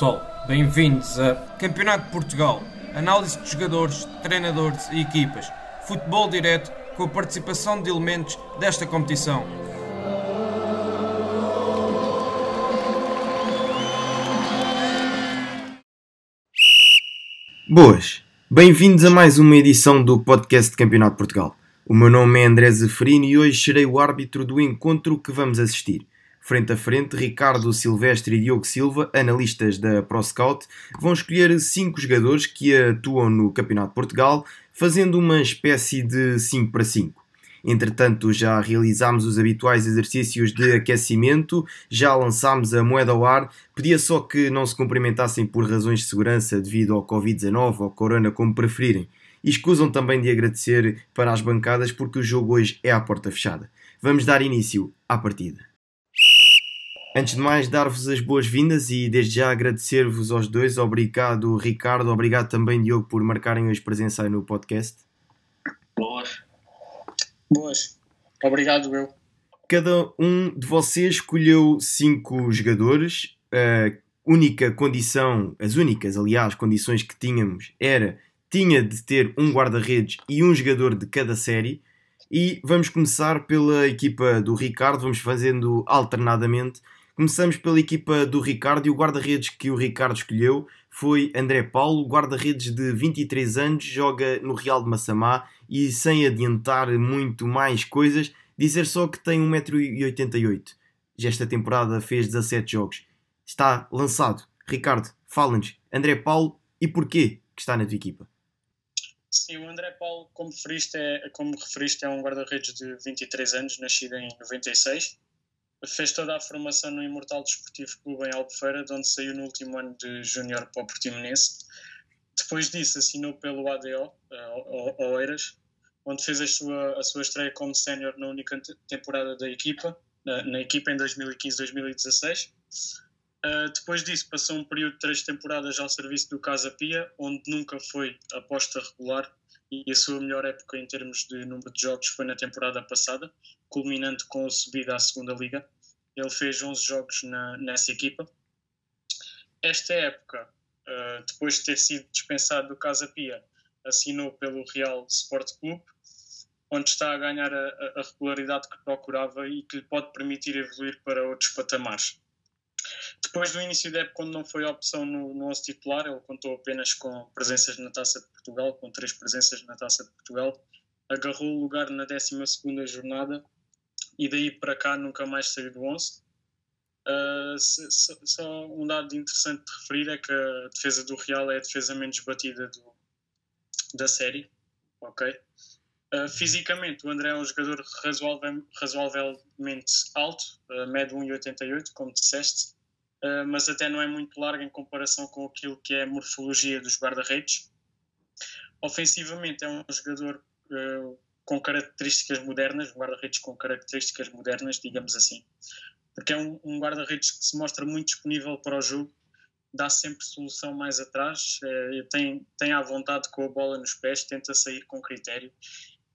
Pessoal, bem-vindos a Campeonato de Portugal, análise de jogadores, treinadores e equipas, futebol direto com a participação de elementos desta competição. Boas, bem-vindos a mais uma edição do podcast de Campeonato de Portugal. O meu nome é André Zeferino e hoje serei o árbitro do encontro que vamos assistir. Frente a frente, Ricardo Silvestre e Diogo Silva, analistas da ProScout, vão escolher cinco jogadores que atuam no Campeonato de Portugal, fazendo uma espécie de 5 para 5. Entretanto, já realizámos os habituais exercícios de aquecimento, já lançámos a moeda ao ar, pedia só que não se cumprimentassem por razões de segurança devido ao Covid-19 ou Corona, como preferirem. E escusam também de agradecer para as bancadas porque o jogo hoje é à porta fechada. Vamos dar início à partida. Antes de mais, dar-vos as boas-vindas e desde já agradecer-vos aos dois. Obrigado, Ricardo. Obrigado também, Diogo, por marcarem hoje presença aí no podcast. Boas. Boas. Obrigado, eu. Cada um de vocês escolheu cinco jogadores. A única condição, as únicas, aliás, condições que tínhamos era tinha de ter um guarda-redes e um jogador de cada série. E vamos começar pela equipa do Ricardo, vamos fazendo alternadamente Começamos pela equipa do Ricardo e o guarda-redes que o Ricardo escolheu foi André Paulo, guarda-redes de 23 anos, joga no Real de Massamá e sem adiantar muito mais coisas, dizer só que tem 1,88m. Já esta temporada fez 17 jogos. Está lançado. Ricardo, fala-nos, André Paulo e porquê que está na tua equipa? Sim, o André Paulo, como referiste, é, como referiste, é um guarda-redes de 23 anos, nascido em 96 fez toda a formação no Imortal Desportivo Clube em Albufeira, de onde saiu no último ano de júnior para o Portimonense. Depois disso assinou pelo ADO, uh, Oeiras, onde fez a sua, a sua estreia como sénior na única temporada da equipa, na, na equipa em 2015-2016. Uh, depois disso passou um período de três temporadas ao serviço do Casa Pia, onde nunca foi aposta regular e a sua melhor época em termos de número de jogos foi na temporada passada, culminando com a subida à segunda liga. Ele fez 11 jogos na, nessa equipa. Esta época, uh, depois de ter sido dispensado do Casa Pia, assinou pelo Real Sport Clube, onde está a ganhar a, a regularidade que procurava e que lhe pode permitir evoluir para outros patamares. Depois do início da época, quando não foi opção no, no 11 titular, ele contou apenas com presenças na Taça de Portugal, com três presenças na Taça de Portugal, agarrou o lugar na 12 jornada e daí para cá nunca mais saiu do 11. Uh, se, se, só um dado interessante de referir é que a defesa do Real é a defesa menos batida do, da série. Ok? Uh, fisicamente, o André é um jogador razoavelmente alto, uh, mede 1,88, como disseste, uh, mas até não é muito largo em comparação com aquilo que é a morfologia dos guarda-redes. Ofensivamente, é um jogador uh, com características modernas, guarda-redes com características modernas, digamos assim, porque é um, um guarda-redes que se mostra muito disponível para o jogo, dá sempre solução mais atrás, tem, tem à vontade com a bola nos pés, tenta sair com critério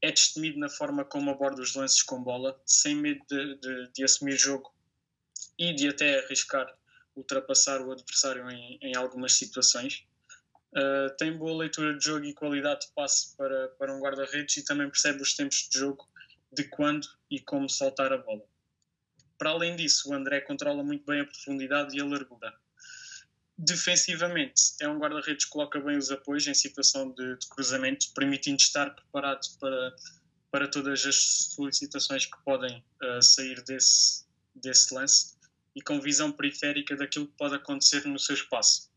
é destemido na forma como aborda os lances com bola, sem medo de, de, de assumir jogo e de até arriscar ultrapassar o adversário em, em algumas situações. Uh, tem boa leitura de jogo e qualidade de passe para, para um guarda-redes e também percebe os tempos de jogo de quando e como soltar a bola. Para além disso, o André controla muito bem a profundidade e a largura. Defensivamente, é um guarda-redes que coloca bem os apoios em situação de, de cruzamento, permitindo estar preparado para, para todas as solicitações que podem uh, sair desse, desse lance e com visão periférica daquilo que pode acontecer no seu espaço.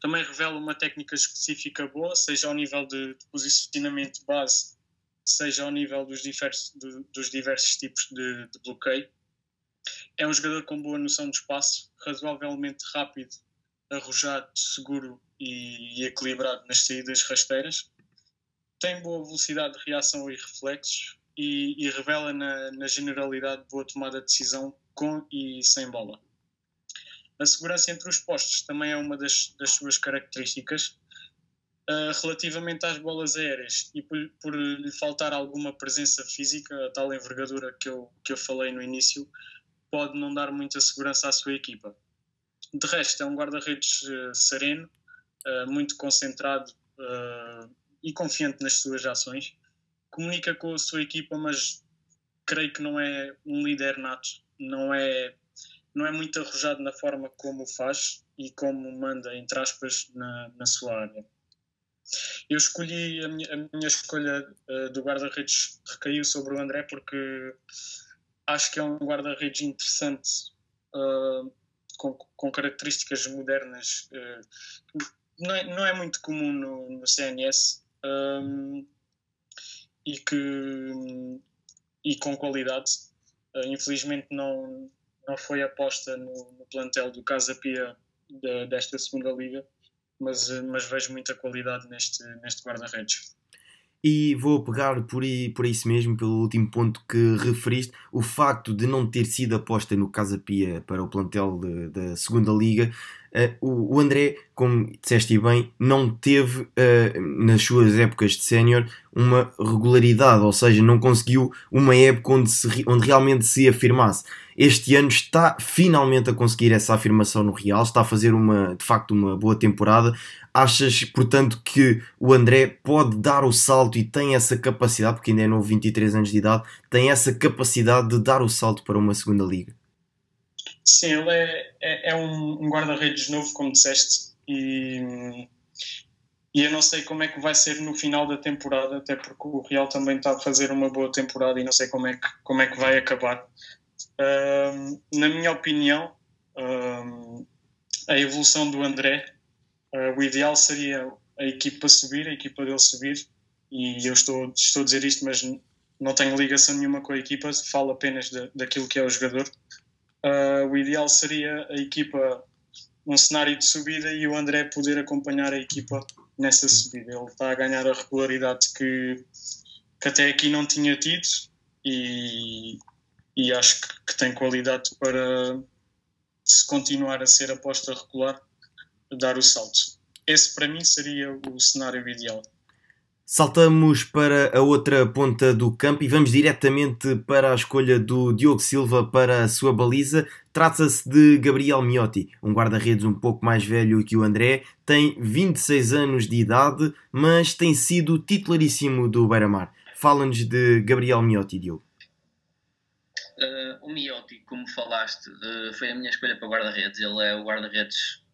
Também revela uma técnica específica boa, seja ao nível de, posicionamento base, seja ao nível dos diversos, de, dos diversos tipos de, de bloqueio. É um jogador com boa noção de espaço, razoavelmente rápido arrojado, seguro e, e equilibrado nas saídas rasteiras. Tem boa velocidade de reação e reflexos e, e revela na, na, generalidade boa tomada de decisão com e sem bola. A segurança entre os postos também é uma das, das suas características. Uh, relativamente às bolas aéreas e por, por, lhe faltar alguma presença física, a tal envergadura que eu, que eu falei no início, pode não dar muita segurança à sua equipa. De resto, é um guarda-redes sereno, muito concentrado e confiante nas suas ações. Comunica com a sua equipa, mas creio que não é um líder nato, não é, não é muito arrojado na forma como faz e como manda, entre aspas, na, na sua área. Eu escolhi, a minha, a minha escolha uh, do guarda-redes recaiu sobre o André porque acho que é um guarda-redes interessante, uh, com, com, características modernas. Uh, não, é, não é muito comum no, no CNS um, e que e com qualidade. infelizmente não, não foi aposta no, no plantel do Casa Pia de, desta segunda liga, mas, mas vejo muita qualidade neste, neste guarda-redes. E vou pegar por, aí, por isso mesmo, pelo último ponto que referiste, o facto de não ter sido aposta no Casa Pia para o plantel da segunda liga. Uh, o, o, André, como disseste bem, não teve uh, nas suas épocas de sénior uma regularidade, ou seja, não conseguiu uma época onde, se, onde realmente se afirmasse este ano está finalmente a conseguir essa afirmação no Real, está a fazer uma, de facto uma boa temporada. Achas, portanto, que o André pode dar o salto e tem essa capacidade, porque ainda é novo, 23 anos de idade, tem essa capacidade de dar o salto para uma segunda liga? Sim, ele é, é, é um, um guarda-redes novo, como disseste, e, e eu não sei como é que vai ser no final da temporada, até porque o Real também está a fazer uma boa temporada e não sei como é que, como é que vai acabar na minha opinião, a evolução do André, uh, o ideal seria a equipa subir, a equipa dele subir, e eu estou, estou a dizer isto, mas não tenho ligação nenhuma com a equipa, falo apenas de, daquilo que é o jogador. Uh, o ideal seria a equipa, um cenário de subida e o André poder acompanhar a equipa nessa subida. Ele está a ganhar a regularidade que, que até aqui não tinha tido e, e acho que, que, tem qualidade para, se continuar a ser aposta regular, dar o salto. Esse para mim seria o cenário ideal. Saltamos para a outra ponta do campo e vamos diretamente para a escolha do Diogo Silva para a sua baliza. Trata-se de Gabriel Miotti, um guarda-redes um pouco mais velho que o André, tem 26 anos de idade, mas tem sido titularíssimo do Beira-Mar. Fala-nos de Gabriel Miotti, Diogo. Uh, o Miotti, como falaste, uh, foi a minha escolha para guarda-redes. Ele é o guarda-redes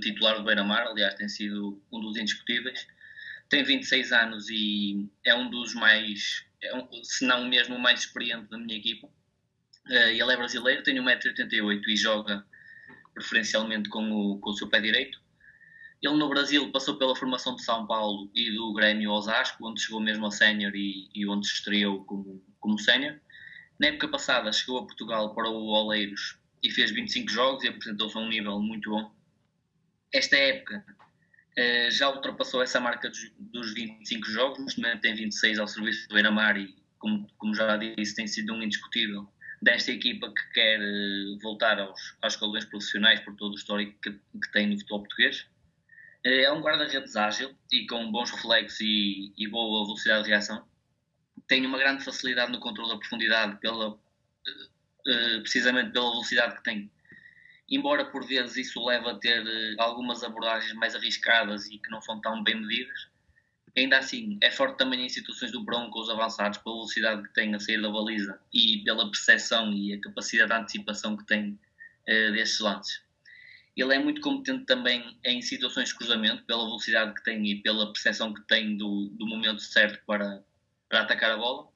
titular do Beira-Mar, aliás, tem sido um dos indiscutíveis. Tem 26 anos e é um dos mais, é um, se não mesmo o mais experiente da minha equipa. Uh, ele é brasileiro, tem 1,88m e joga preferencialmente com o, com o seu pé direito. Ele no Brasil passou pela formação de São Paulo e do Grêmio Osasco, onde chegou mesmo a sénior e, e onde se estreou como, como sénior. Na época passada chegou a Portugal para o Oleiros e fez 25 jogos e apresentou-se a um nível muito bom. Esta época uh, já ultrapassou essa marca dos, dos 25 jogos, neste momento tem 26 ao serviço do Beira-Mar e, como, como já disse, tem sido um indiscutível desta equipa que quer uh, voltar aos, aos profissionais por todo o histórico que, que tem no futebol português. Uh, é um guarda-redes ágil e com bons reflexos e, e boa velocidade de reação tem uma grande facilidade no controle da profundidade, pela, uh, precisamente pela velocidade que tem. Embora por vezes isso leve a ter uh, algumas abordagens mais arriscadas e que não são tão bem medidas, ainda assim é forte também em situações do bronco os avançados, pela velocidade que tem a sair da baliza e pela percepção e a capacidade de antecipação que tem destes lances. Ele é muito competente também em situações de cruzamento, pela velocidade que tem e pela percepção que tem do, do momento certo para, para atacar a bola.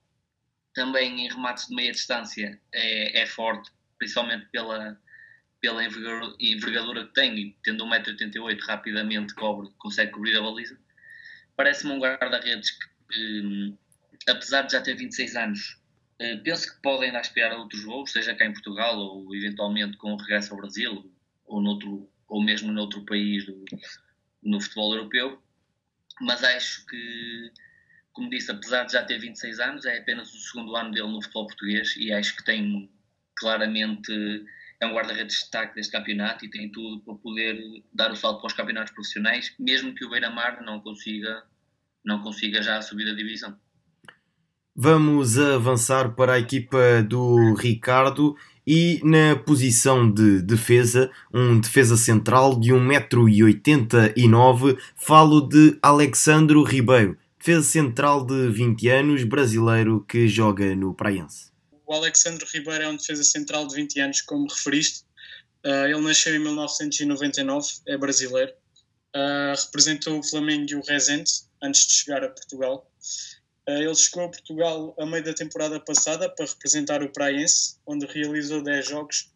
Também em remates de meia distância é, é forte, principalmente pela, pela envergadura que tem e tendo 1,88m rapidamente cobre, consegue cobrir a baliza. Parece-me um guarda-redes que, hum, apesar de já ter 26 anos, uh, penso que podem ainda aspirar a outros voos, seja cá em Portugal ou eventualmente com o regresso ao Brasil ou, noutro, ou mesmo noutro país do, no futebol europeu. Mas acho que como disse, apesar de já ter 26 anos, é apenas o segundo ano dele no futebol português e acho que tem claramente é um guarda-redes de destaque deste campeonato e tem tudo para poder dar o salto para os campeonatos profissionais, mesmo que o Beira-Mar não consiga, não consiga já subir da divisão. Vamos avançar para a equipa do Ricardo E na posição de defesa, um defesa central de 1,89m, falo de Alexandro Ribeiro, defesa central de 20 anos, brasileiro que joga no Praiense. O Alexandre Ribeiro é um defesa central de 20 anos, como referiste. Uh, ele nasceu em 1999, é brasileiro. Uh, representou o Flamengo e o Rezende antes de chegar a Portugal. Uh, ele chegou a Portugal a meio da temporada passada para representar o Praiense, onde realizou 10 jogos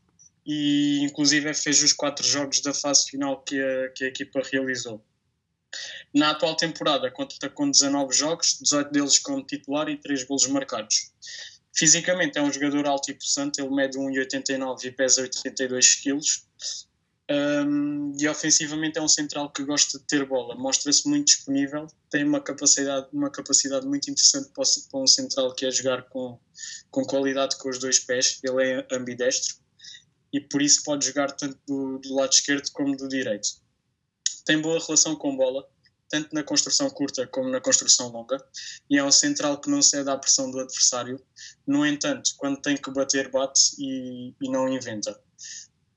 e inclusive fez os 4 jogos da fase final que a, que a equipa realizou. Na atual temporada conta com 19 jogos, 18 deles como titular e 3 golos marcados. Fisicamente é um jogador alto e possante, ele mede 1,89 e pesa 82 kg. Um, e ofensivamente é um central que gosta de ter bola, mostra-se muito disponível, tem uma capacidade, uma capacidade muito interessante para um central que é jogar com, com qualidade com os dois pés, ele é ambidestro e por isso pode jogar tanto do, do lado esquerdo como do direito. Tem boa relação com bola, tanto na construção curta como na construção longa, e é um central que não cede à pressão do adversário. No entanto, quando tem que bater, bate e, e não inventa.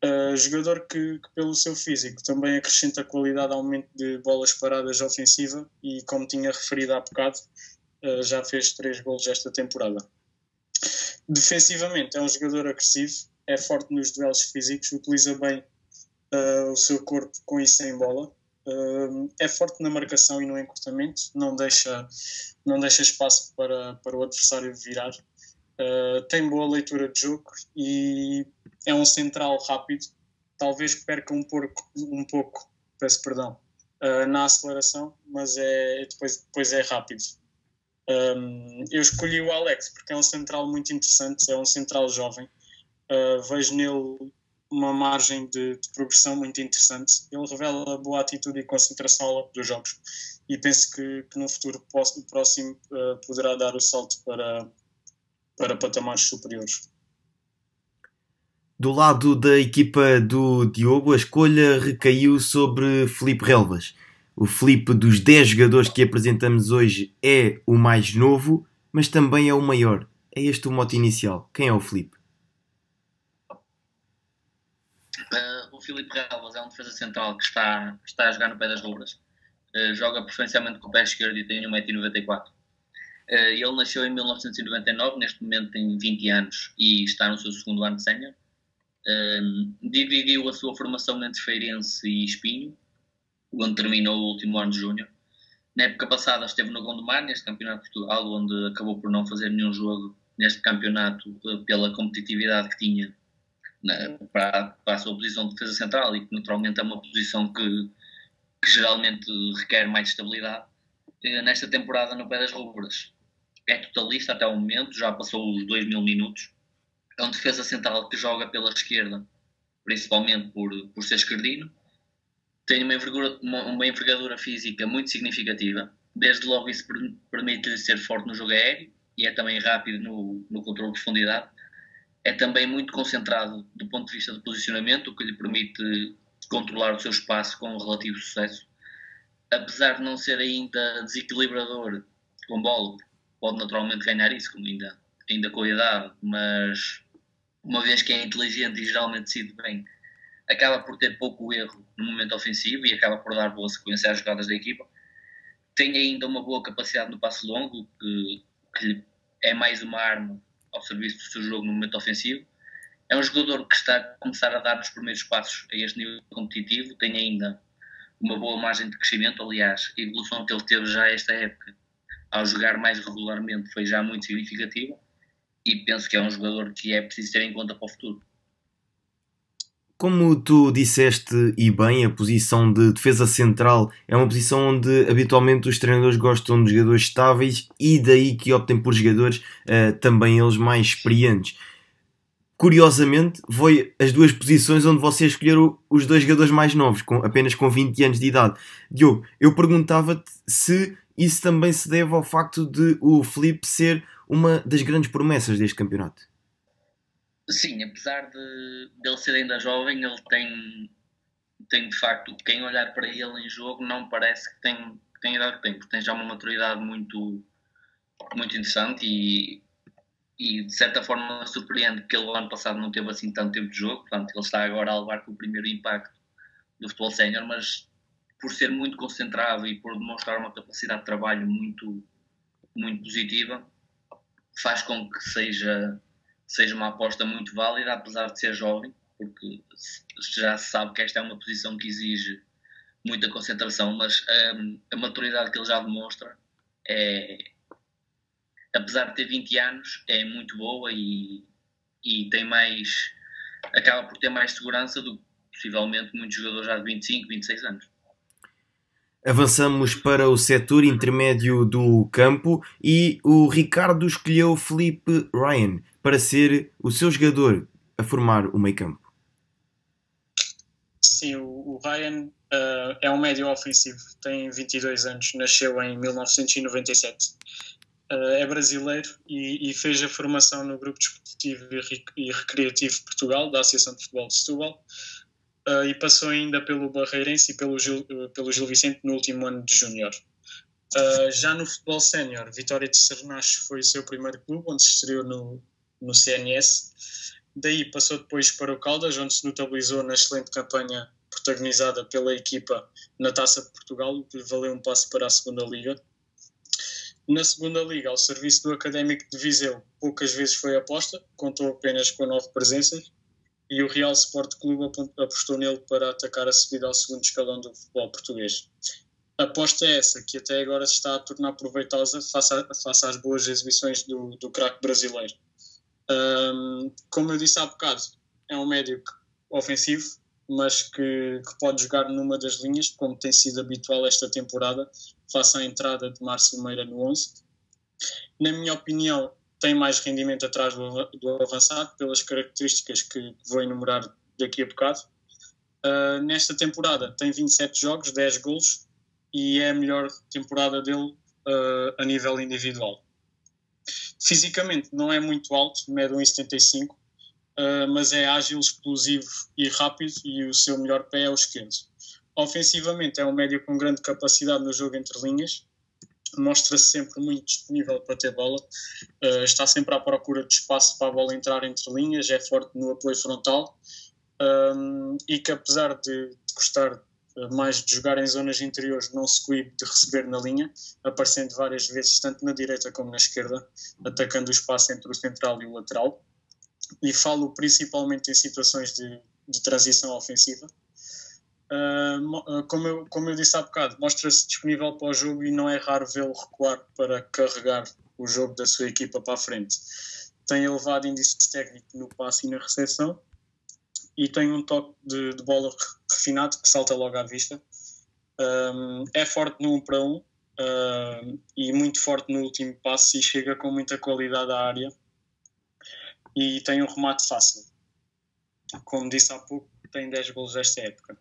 Uh, jogador que, que, pelo seu físico, também acrescenta qualidade ao aumento de bolas paradas ofensiva e, como tinha referido há bocado, uh, já fez três gols esta temporada. Defensivamente, é um jogador agressivo, é forte nos duelos físicos, utiliza bem uh, o seu corpo com e sem bola, Uh, é forte na marcação e no encurtamento, não deixa, não deixa espaço para, para o adversário virar. Uh, tem boa leitura de jogo e é um central rápido. Talvez perca um pouco, um pouco peço perdão, na aceleração, mas é, depois, depois é rápido. Um, eu escolhi o Alex porque é um central muito interessante, é um central jovem. Uh, vejo nele uma margem de, de, progressão muito interessante. Ele revela boa atitude e concentração ao longo dos jogos e penso que, que no futuro próximo uh, poderá dar o salto para, para patamares superiores. Do lado da equipa do Diogo, a escolha recaiu sobre Felipe Relvas. O Felipe dos 10 jogadores que apresentamos hoje é o mais novo, mas também é o maior. É este o mote inicial. Quem é o Felipe? Filipe Relvas é um defesa central que está, está a jogar no pé das rubras. Uh, joga preferencialmente com o pé esquerdo e tem 1,94m. Uh, eh, ele nasceu em 1999, neste momento tem 20 anos e está no seu segundo ano de sénior. Uh, dividiu a sua formação entre Feirense e Espinho, onde terminou o último ano de júnior. Na época passada esteve no Gondomar, neste campeonato de Portugal, onde acabou por não fazer nenhum jogo neste campeonato pela competitividade que tinha né, para, para, a sua posição de defesa central e que naturalmente é uma posição que, que geralmente requer mais estabilidade. Eh, nesta temporada no pé das rubras é totalista até o momento, já passou os 2 mil minutos. É um defesa central que joga pela esquerda, principalmente por, por ser esquerdino. Tem uma envergadura, uma, uma envergadura física muito significativa. Desde logo isso permite-lhe ser forte no jogo aéreo e é também rápido no, no controle de profundidade é também muito concentrado do ponto de vista do posicionamento, o que lhe permite controlar o seu espaço com relativo sucesso. Apesar de não ser ainda desequilibrador com bola, pode naturalmente ganhar isso, como ainda, ainda com a idade, mas uma vez que é inteligente e geralmente decide bem, acaba por ter pouco erro no momento ofensivo e acaba por dar boa sequência às jogadas da equipa. Tem ainda uma boa capacidade no passo longo, que, que é mais uma arma ao serviço do seu jogo no momento ofensivo. É um jogador que está a começar a dar os primeiros passos a este nível competitivo, tem ainda uma boa margem de crescimento, aliás, a evolução que ele teve já esta época ao jogar mais regularmente foi já muito significativa e penso que é um jogador que é preciso ter em conta para o futuro. Como tu disseste e bem, a posição de defesa central é uma posição onde habitualmente os treinadores gostam de jogadores estáveis e daí que optem por jogadores uh, também eles mais experientes. Curiosamente, foi as duas posições onde vocês escolheram os dois jogadores mais novos, com, apenas com 20 anos de idade. Diogo, eu perguntava-te se isso também se deve ao facto de o Felipe ser uma das grandes promessas deste campeonato. Sim, apesar de, de ele ser ainda jovem, ele tem, tem de facto, quem olhar para ele em jogo não parece que tem, que tem idade que tem, porque tem já uma maturidade muito, muito interessante e e de certa forma surpreende que ele ano passado não teve assim tanto tempo de jogo, portanto ele está agora a levar com o primeiro impacto do futebol sénior, mas por ser muito concentrado e por demonstrar uma capacidade de trabalho muito, muito positiva, faz com que seja, seja uma aposta muito válida, apesar de ser jovem, porque já se sabe que esta é uma posição que exige muita concentração, mas um, a maturidade que ele já demonstra é, apesar de ter 20 anos, é muito boa e, e tem mais acaba por ter mais segurança do que possivelmente muitos jogadores já de 25, 26 anos. Avançamos para o setor intermédio do campo e o Ricardo escolheu Felipe Ryan para ser o seu jogador a formar o meio campo. Sim, o, Ryan uh, é um médio ofensivo, tem 22 anos, nasceu em 1997. Uh, eh, é brasileiro e, e, fez a formação no Grupo Desportivo e Recreativo Portugal, da Associação de Futebol de Setúbal, uh, e passou ainda pelo Barreirense e pelo Gil, pelo Gil Vicente no último ano de júnior. Já no futebol sénior, Vitória de Sernache foi o seu primeiro clube, onde se estreou no, no CNS. Daí passou depois para o Caldas, onde se notabilizou na excelente campanha protagonizada pela equipa na Taça de Portugal, o que lhe valeu um passo para a segunda Liga. Na segunda Liga, ao serviço do Académico de Viseu, poucas vezes foi aposta, contou apenas com nove presenças, e o Real Sport Clube apostou nele para atacar a subida ao segundo escalão do futebol português. Aposta é essa, que até agora se está a tornar proveitosa face, a, face às boas exibições do, do craque brasileiro. Um, como eu disse há bocado, é um médio ofensivo, mas que, que, pode jogar numa das linhas, como tem sido habitual esta temporada, face à entrada de Márcio Meira no 11. Na minha opinião, tem mais rendimento atrás do, do avançado, pelas características que vou enumerar daqui a bocado. Uh, nesta temporada tem 27 jogos, 10 golos e é a melhor temporada dele uh, a nível individual. Fisicamente não é muito alto, mede 1,75, uh, mas é ágil, explosivo e rápido e o seu melhor pé é o esquerdo. Ofensivamente é um médio com grande capacidade no jogo entre linhas, mostra-se sempre muito disponível para ter bola, uh, está sempre à procura de espaço para a bola entrar entre linhas, é forte no apoio frontal um, e que apesar de, de gostar mais de jogar em zonas interiores, não se coíbe de receber na linha, aparecendo várias vezes tanto na direita como na esquerda, atacando o espaço entre o central e o lateral. E falo principalmente em situações de, de transição ofensiva, Uh, como, eu, como eu disse há bocado, mostra-se disponível para o jogo e não é raro vê-lo recuar para carregar o jogo da sua equipa para a frente. Tem elevado índice técnico no passe e na recepção e tem um toque de, de bola refinado que salta logo à vista. Um, é forte no 1 um para 1 um, e muito forte no último passe e chega com muita qualidade à área e tem um remate fácil. Como disse há pouco, tem 10 gols esta época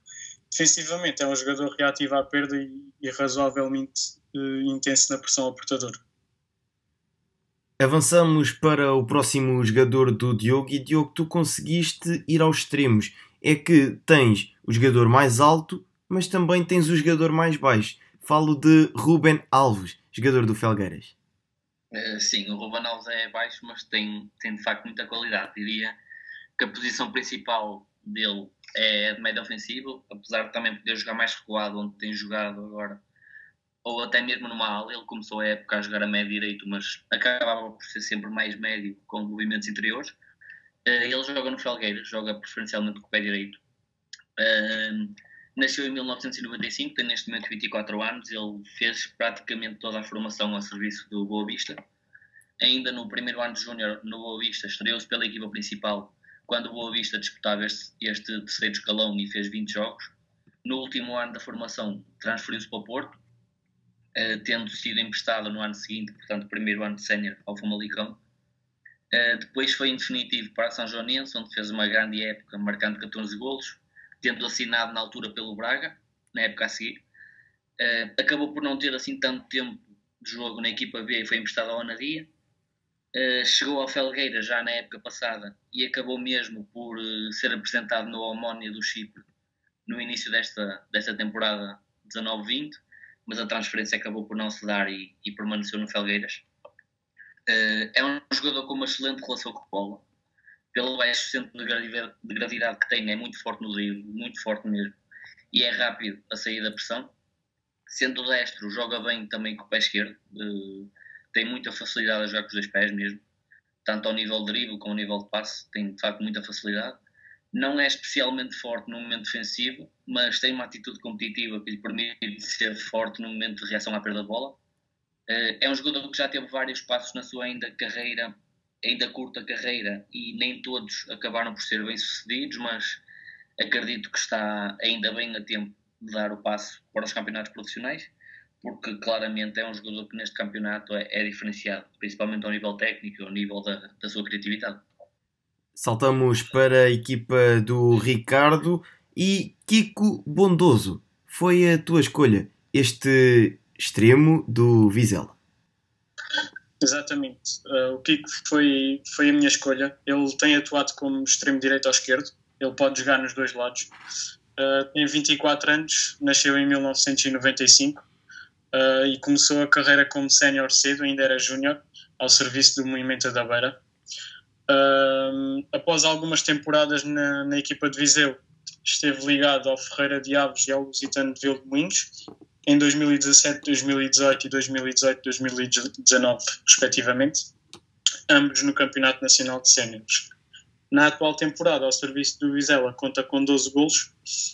defensivamente é um jogador reativo à perda e, e razoavelmente uh, intenso na pressão ao portador. Avançamos para o próximo jogador do Diogo e Diogo, tu conseguiste ir aos extremos. É que tens o jogador mais alto, mas também tens o jogador mais baixo. Falo de Ruben Alves, jogador do Felgueiras. Uh, sim, o Ruben Alves é baixo, mas tem, tem de facto muita qualidade. Diria que a posição principal dele é de médio ofensivo, apesar de também poder jogar mais recuado, onde tem jogado agora, ou até mesmo numa ala. Ele começou a época a jogar a médio direito, mas acabava por ser sempre mais médio com movimentos interiores. Eh, ele joga no Felgueiras, joga preferencialmente com o pé direito. Nasceu em 1995, tem neste momento 24 anos. Ele fez praticamente toda a formação a serviço do Boa Vista. Ainda no primeiro ano de Júnior no Boa Vista, estreou-se pela equipa principal quando o Boa Vista disputava este, este terceiro escalão e fez 20 jogos. No último ano da formação, transferiu-se para o Porto, tendo sido emprestado no ano seguinte, portanto, primeiro ano de sénior ao Famalicão. Eh, depois foi em definitivo para São Joanense, onde fez uma grande época, marcando 14 golos, tendo assinado na altura pelo Braga, na época a seguir. Eh, acabou por não ter assim tanto tempo de jogo na equipa B e foi emprestado ao Anadia Uh, chegou ao Felgueira já na época passada e acabou mesmo por uh, ser apresentado no Omónia do Chipre no início desta, desta temporada 19-20, mas a transferência acabou por não se dar e, e permaneceu no Felgueiras. é um jogador com uma excelente relação com a bola. Pelo baixo centro de gravidade que tem, é muito forte no drible, muito forte mesmo. E é rápido a sair da pressão. Sendo destro, joga bem também com o pé esquerdo. tem muita facilidade a jogar com os dois pés mesmo. Tanto ao nível de drible como ao nível de passe. Tem de facto muita facilidade não é especialmente forte no momento defensivo, mas tem uma atitude competitiva que lhe permite ser forte no momento de reação à perda de bola. Eh, é um jogador que já teve vários passos na sua ainda carreira, ainda curta carreira, e nem todos acabaram por ser bem-sucedidos, mas acredito que está ainda bem a tempo de dar o passo para os campeonatos profissionais, porque claramente é um jogador que neste campeonato é, é diferenciado, principalmente ao nível técnico, ao nível da, da sua criatividade. Saltamos para a equipa do Ricardo e Kiko Bondoso. Foi a tua escolha, este extremo do Vizela. Exatamente. Uh, o Kiko foi, foi a minha escolha. Ele tem atuado como extremo direito ou esquerdo. Ele pode jogar nos dois lados. Uh, tem 24 anos, nasceu em 1995 uh, e começou a carreira como sénior cedo, ainda era júnior, ao serviço do Movimento da Beira. Após algumas temporadas na, na, equipa de Viseu, esteve ligado ao Ferreira de Aves e ao Lusitano de Vilmoinhos em 2017, 2018 e 2018-2019, respectivamente, ambos no Campeonato Nacional de Séniores. Na atual temporada, ao serviço do Vizela, conta com 12 golos,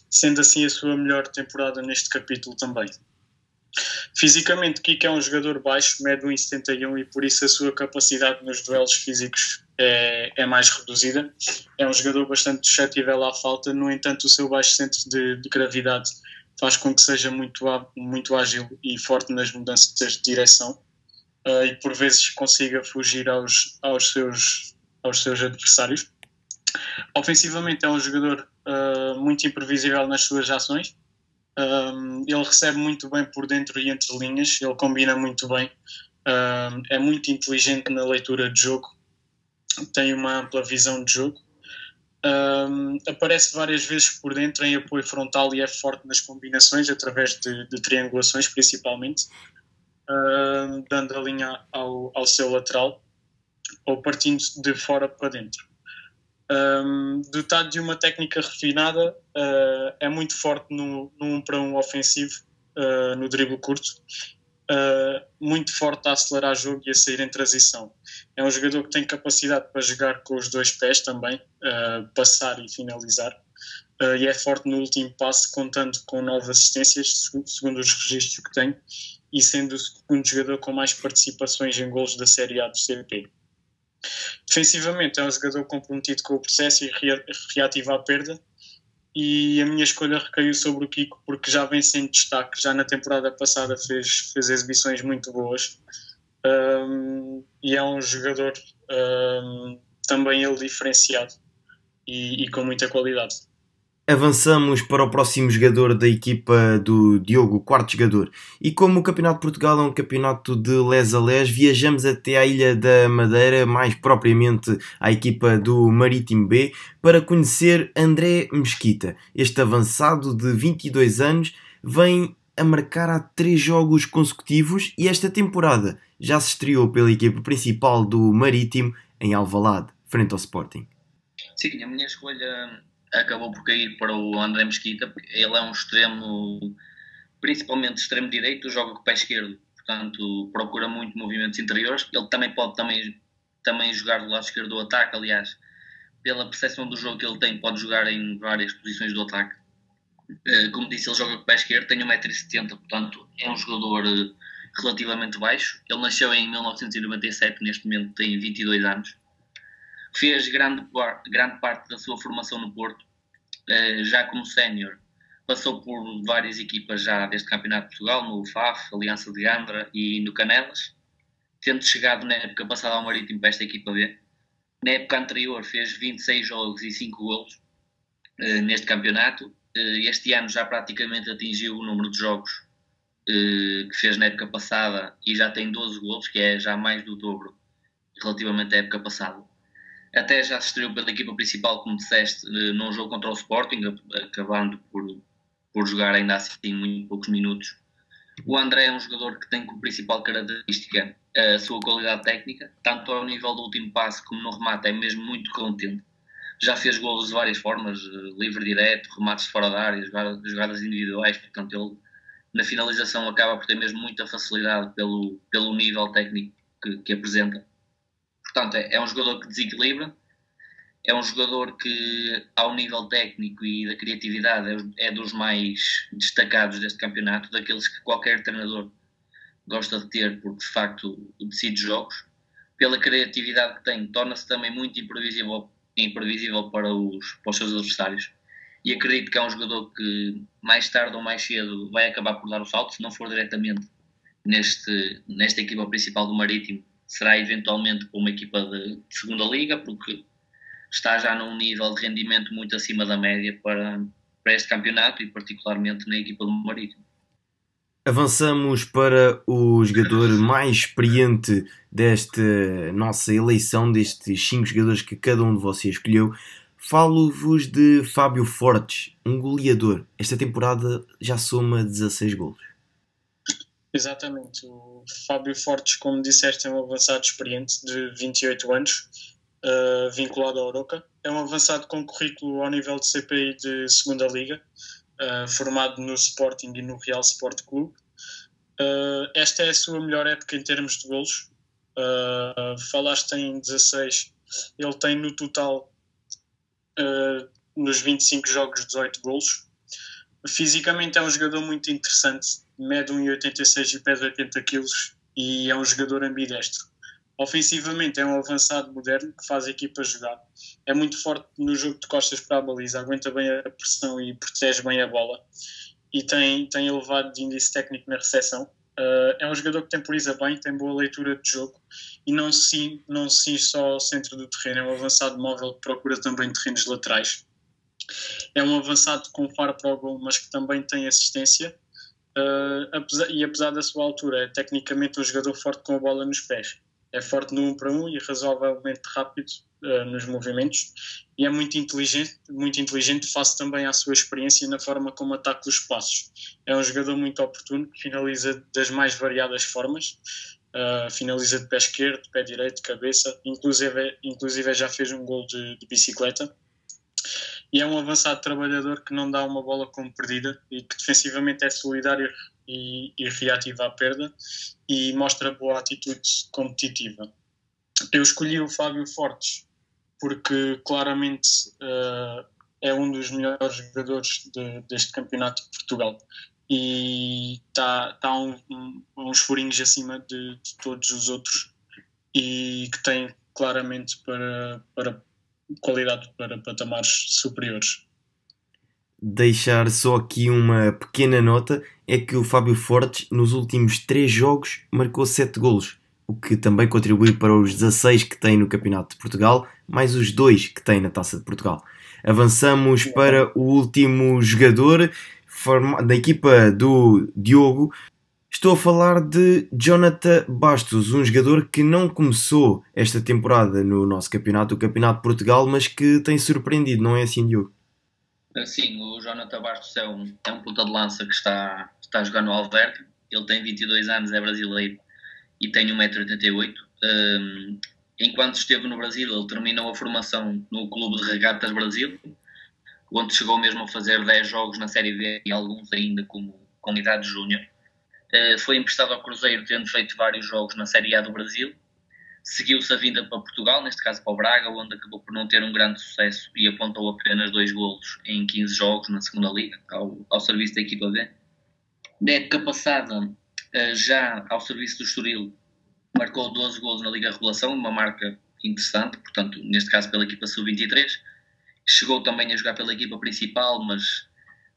sendo assim a sua melhor temporada neste capítulo também. Fisicamente, Kiko é um jogador baixo, mede 1,71 e por isso a sua capacidade nos duelos físicos é, é mais reduzida. É um jogador bastante suscetível à falta, no entanto, o seu baixo centro de, de gravidade faz com que seja muito, muito ágil e forte nas mudanças de direção uh, e por vezes consiga fugir aos, aos, seus, aos seus adversários. Ofensivamente é um jogador uh, muito imprevisível nas suas ações. Um, ele recebe muito bem por dentro e entre linhas, ele combina muito bem, um, é muito inteligente na leitura de jogo tem uma ampla visão de jogo. Um, aparece várias vezes por dentro em apoio frontal e é forte nas combinações, através de, de triangulações principalmente, um, dando a linha ao, ao seu lateral ou partindo de fora para dentro. Um, dotado de uma técnica refinada, uh, é muito forte no, no 1 para 1 ofensivo, uh, no drible curto, uh, muito forte a acelerar jogo e a sair em transição. É um jogador que tem capacidade para jogar com os dois pés também, uh, passar e finalizar. Uh, e é forte no último passe, contando com nove assistências, segundo os registros que tem, e sendo o segundo jogador com mais participações em golos da Série A do CP. Defensivamente, é um jogador comprometido com o processo e reativa à perda, e a minha escolha recaiu sobre o Kiko porque já vem sem destaque, já na temporada passada fez, fez exibições muito boas um, e é um jogador um, também ele diferenciado e, e com muita qualidade. Avançamos para o próximo jogador da equipa do Diogo, quarto jogador. E como o Campeonato de Portugal é um campeonato de les a les, viajamos até à Ilha da Madeira, mais propriamente à equipa do Marítimo B, para conhecer André Mesquita. Este avançado de 22 anos vem a marcar há três jogos consecutivos e esta temporada já se estreou pela equipa principal do Marítimo em Alvalade, frente ao Sporting. Sim, a minha escolha acabou por cair para o André Mesquita, ele é um extremo, principalmente extremo direito, joga com o pé esquerdo, portanto procura muito movimentos interiores, ele também pode também, também jogar do lado esquerdo do ataque, aliás, pela percepção do jogo que ele tem, pode jogar em várias posições do ataque. Eh, como disse, ele joga com o pé esquerdo, tem 1,70m, portanto é um jogador eh, relativamente baixo. Ele nasceu em 1997, neste momento tem 22 anos fez grande, grande parte da sua formação no Porto, eh, já como sénior. Passou por várias equipas já deste Campeonato de Portugal, no FAF, Aliança de Gandra e no Canelas, tendo chegado na época passada ao Marítimo para esta equipa B. Na época anterior fez 26 jogos e 5 golos eh, neste campeonato. Eh, este ano já praticamente atingiu o número de jogos que fez na época passada e já tem 12 golos, que é já mais do dobro relativamente à época passada até já se estreou pela equipa principal, como disseste, eh, num jogo contra o Sporting, acabando por, por jogar ainda assim muito poucos minutos. O André é um jogador que tem como principal característica a sua qualidade técnica, tanto ao nível do último passe como no remate, é mesmo muito contente. Já fez golos de várias formas, eh, livre direto, remates fora da área, jogadas individuais, portanto ele na finalização acaba por ter mesmo muita facilidade pelo, pelo nível técnico que, que apresenta. Portanto, é, é um jogador que desequilibra, é um jogador que, ao nível técnico e da criatividade, é, é dos mais destacados deste campeonato, daqueles que qualquer treinador gosta de ter, porque de facto decide jogos. Pela criatividade que tem, torna-se também muito imprevisível, imprevisível para, os, para os seus adversários. E acredito que é um jogador que, mais tarde ou mais cedo, vai acabar por dar o salto, se não for diretamente neste, nesta equipa principal do Marítimo, será eventualmente para uma equipa de, de segunda liga, porque está já num nível de rendimento muito acima da média para, para este campeonato e particularmente na equipa do Marítimo. Avançamos para o jogador mais experiente desta nossa eleição, destes cinco jogadores que cada um de vocês escolheu. Falo-vos de Fábio Fortes, um goleador. Esta temporada já soma 16 golos. Exatamente. O Fábio Fortes, como disseste, é um avançado experiente de 28 anos, uh, vinculado ao Oroca. É um avançado com currículo ao nível de CPI de segunda Liga, uh, formado no Sporting e no Real Sport Clube. Uh, esta é a sua melhor época em termos de golos. falaste em 16, ele tem no total, nos 25 jogos, 18 golos. Fisicamente é um jogador muito interessante, mede 1,86 e pesa 80 kg e é um jogador ambidestro. Ofensivamente é um avançado moderno que faz a equipa jogar. É muito forte no jogo de costas para a baliza, aguenta bem a pressão e protege bem a bola. E tem, tem elevado de índice técnico na recepção. Uh, é um jogador que temporiza bem, tem boa leitura de jogo e não se, não se só ao centro do terreno. É um avançado móvel que procura também terrenos laterais. É um avançado com faro para o gol, mas que também tem assistência Uh, apesar, e apesar da sua altura, é tecnicamente um jogador forte com a bola nos pés. É forte no 1 um para 1 um e razoavelmente rápido uh, nos movimentos. E é muito inteligente, muito inteligente face também à sua experiência na forma como ataca os espaços. É um jogador muito oportuno que finaliza das mais variadas formas. Uh, finaliza de pé esquerdo, de pé direito, cabeça. Inclusive, inclusive já fez um gol de, de bicicleta e é um avançado trabalhador que não dá uma bola como perdida e que defensivamente é solidário e, e reativo à perda e mostra boa atitude competitiva. Eu escolhi o Fábio Fortes porque claramente uh, é um dos melhores jogadores de, deste campeonato de Portugal e está tá um, um, uns furinhos acima de, de todos os outros e que tem claramente para, para qualidade para patamares superiores. Deixar só aqui uma pequena nota: é que o Fábio Fortes, nos últimos 3 jogos, marcou 7 golos, o que também contribui para os 16 que tem no Campeonato de Portugal, mais os 2 que tem na Taça de Portugal. Avançamos para o último jogador da equipa do Diogo, Estou a falar de Jonathan Bastos, um jogador que não começou esta temporada no nosso campeonato, o Campeonato de Portugal, mas que tem surpreendido, não é assim, Diogo? Ah, sim, o Jonathan Bastos é um, é um puta de lança que está, está a jogar no Alverca. Ele tem 22 anos, é brasileiro e tem 1,88m. Um, enquanto esteve no Brasil, ele terminou a formação no Clube de Regatas Brasil, onde chegou mesmo a fazer 10 jogos na Série B e alguns ainda como, com idade júnior. Eh, foi emprestado ao Cruzeiro, tendo feito vários jogos na Série A do Brasil. Seguiu-se a vinda para Portugal, neste caso para o Braga, onde acabou por não ter um grande sucesso e apontou apenas dois golos em 15 jogos na segunda Liga, ao, ao serviço da equipa B. Na época passada, eh, já ao serviço do Estoril, marcou 12 golos na Liga Revelação, uma marca interessante, portanto, neste caso pela equipa Sub-23. Chegou também a jogar pela equipa principal, mas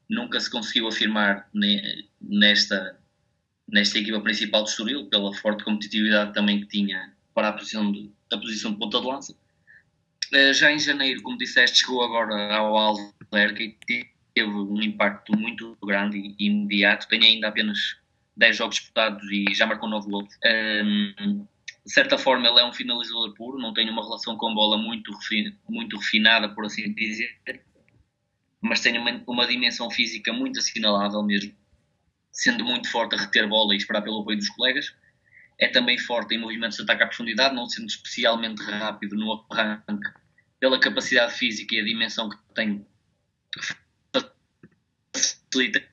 nunca se conseguiu afirmar nesta, nesta equipa principal de Estoril, pela forte competitividade também que tinha para a posição de, a posição de ponta de lança. Uh, já em janeiro, como disseste, chegou agora ao Alverca e teve um impacto muito grande e imediato. Tem ainda apenas 10 jogos disputados e já marcou 9 gols. Um, de certa forma, ele é um finalizador puro, não tem uma relação com bola muito, muito refinada, por assim dizer, mas tem uma, uma dimensão física muito assinalável mesmo sendo muito forte a reter bola e esperar pelo apoio dos colegas. É também forte em movimentos de ataque à profundidade, não sendo especialmente rápido no arranque, pela capacidade física e a dimensão que tem, facilita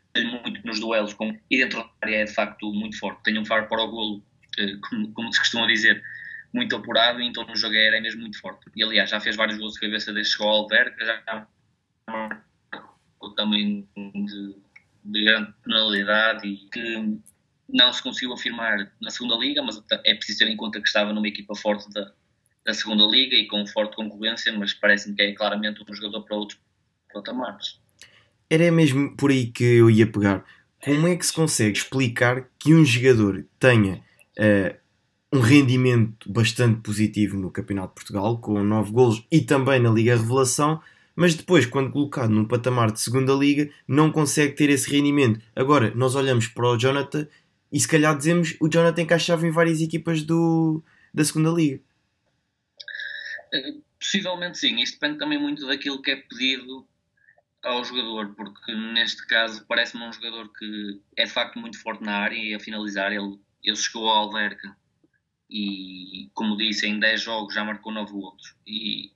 muito nos duelos com, e dentro da área é de facto muito forte. Tem um faro para o golo, como, como se costuma dizer, muito apurado, e então no jogo é mesmo muito forte. E aliás, já fez vários gols de cabeça desde chegou ao Alverca, já também de, de grande penalidade e que não se conseguiu afirmar na segunda liga, mas é preciso ter em conta que estava numa equipa forte da, da segunda liga e com forte concorrência, mas parece-me que é claramente um jogador para outros patamares. Era mesmo por aí que eu ia pegar. Como é que se consegue explicar que um jogador tenha uh, um rendimento bastante positivo no Campeonato de Portugal, com 9 golos e também na Liga Revelação, mas depois, quando colocado num patamar de segunda liga, não consegue ter esse rendimento. Agora, nós olhamos para o Jonathan e se calhar dizemos o Jonathan encaixava em várias equipas do, da segunda liga. Possivelmente sim, isto depende também muito daquilo que é pedido ao jogador, porque neste caso parece-me um jogador que é de facto muito forte na área e a finalizar. Ele, ele chegou ao Alverca e, como disse, em 10 jogos já marcou 9 outros. E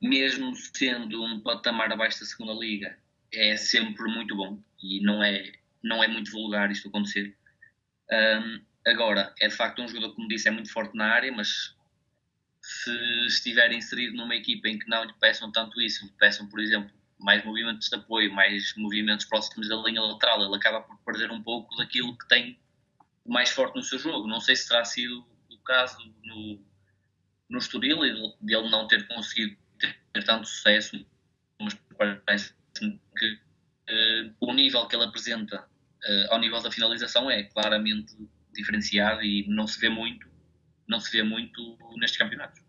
mesmo sendo um patamar abaixo da segunda liga, é sempre muito bom e não é, não é muito vulgar isto acontecer. Um, agora, é de facto um jogador, como disse, é muito forte na área, mas se estiver inserido numa equipa em que não lhe peçam tanto isso, lhe peçam, por exemplo, mais movimentos de apoio, mais movimentos próximos da linha lateral, ele acaba por perder um pouco daquilo que tem mais forte no seu jogo. Não sei se terá sido o caso no, no Estoril, de ele não ter conseguido ter tanto sucesso, mas parece-me que uh, o nível que ele apresenta uh, ao nível da finalização é claramente diferenciado e não se vê muito, não se vê muito nestes campeonatos.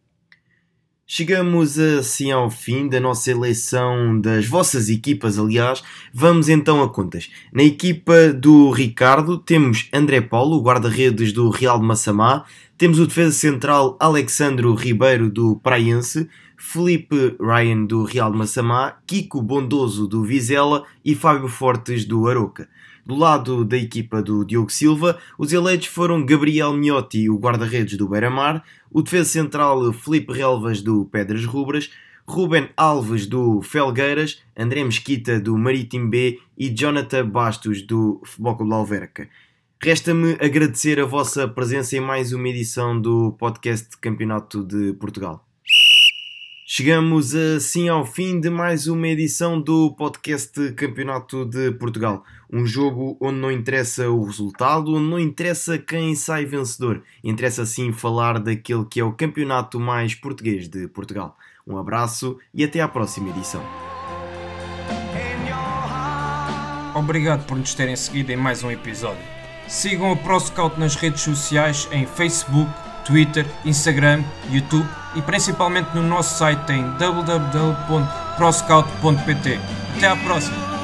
Chegamos assim ao fim da nossa eleição das vossas equipas, aliás. Vamos então a contas. Na equipa do Ricardo temos André Paulo, guarda-redes do Real de Massamá. Temos o defesa central Alexandro Ribeiro do Praiense. Felipe Ryan do Real de Massamá, Kiko Bondoso do Vizela e Fábio Fortes do Aroca. Do lado da equipa do Diogo Silva, os eleitos foram Gabriel Miotti, o guarda-redes do Beira-Mar, o defesa central Felipe Relvas do Pedras Rubras, Ruben Alves do Felgueiras, André Mesquita do Marítimo B e Jonathan Bastos do Futebol Clube Alverca. Resta-me agradecer a vossa presença em mais uma edição do podcast Campeonato de Portugal. Chegamos assim ao fim de mais uma edição do podcast Campeonato de Portugal. Um jogo onde não interessa o resultado, onde não interessa quem sai vencedor. Interessa sim falar daquele que é o campeonato mais português de Portugal. Um abraço e até à próxima edição. Obrigado por nos terem seguido em mais um episódio. Sigam o ProScout nas redes sociais em Facebook, Twitter, Instagram, YouTube e principalmente no nosso site em www.proscout.pt. Até à próxima!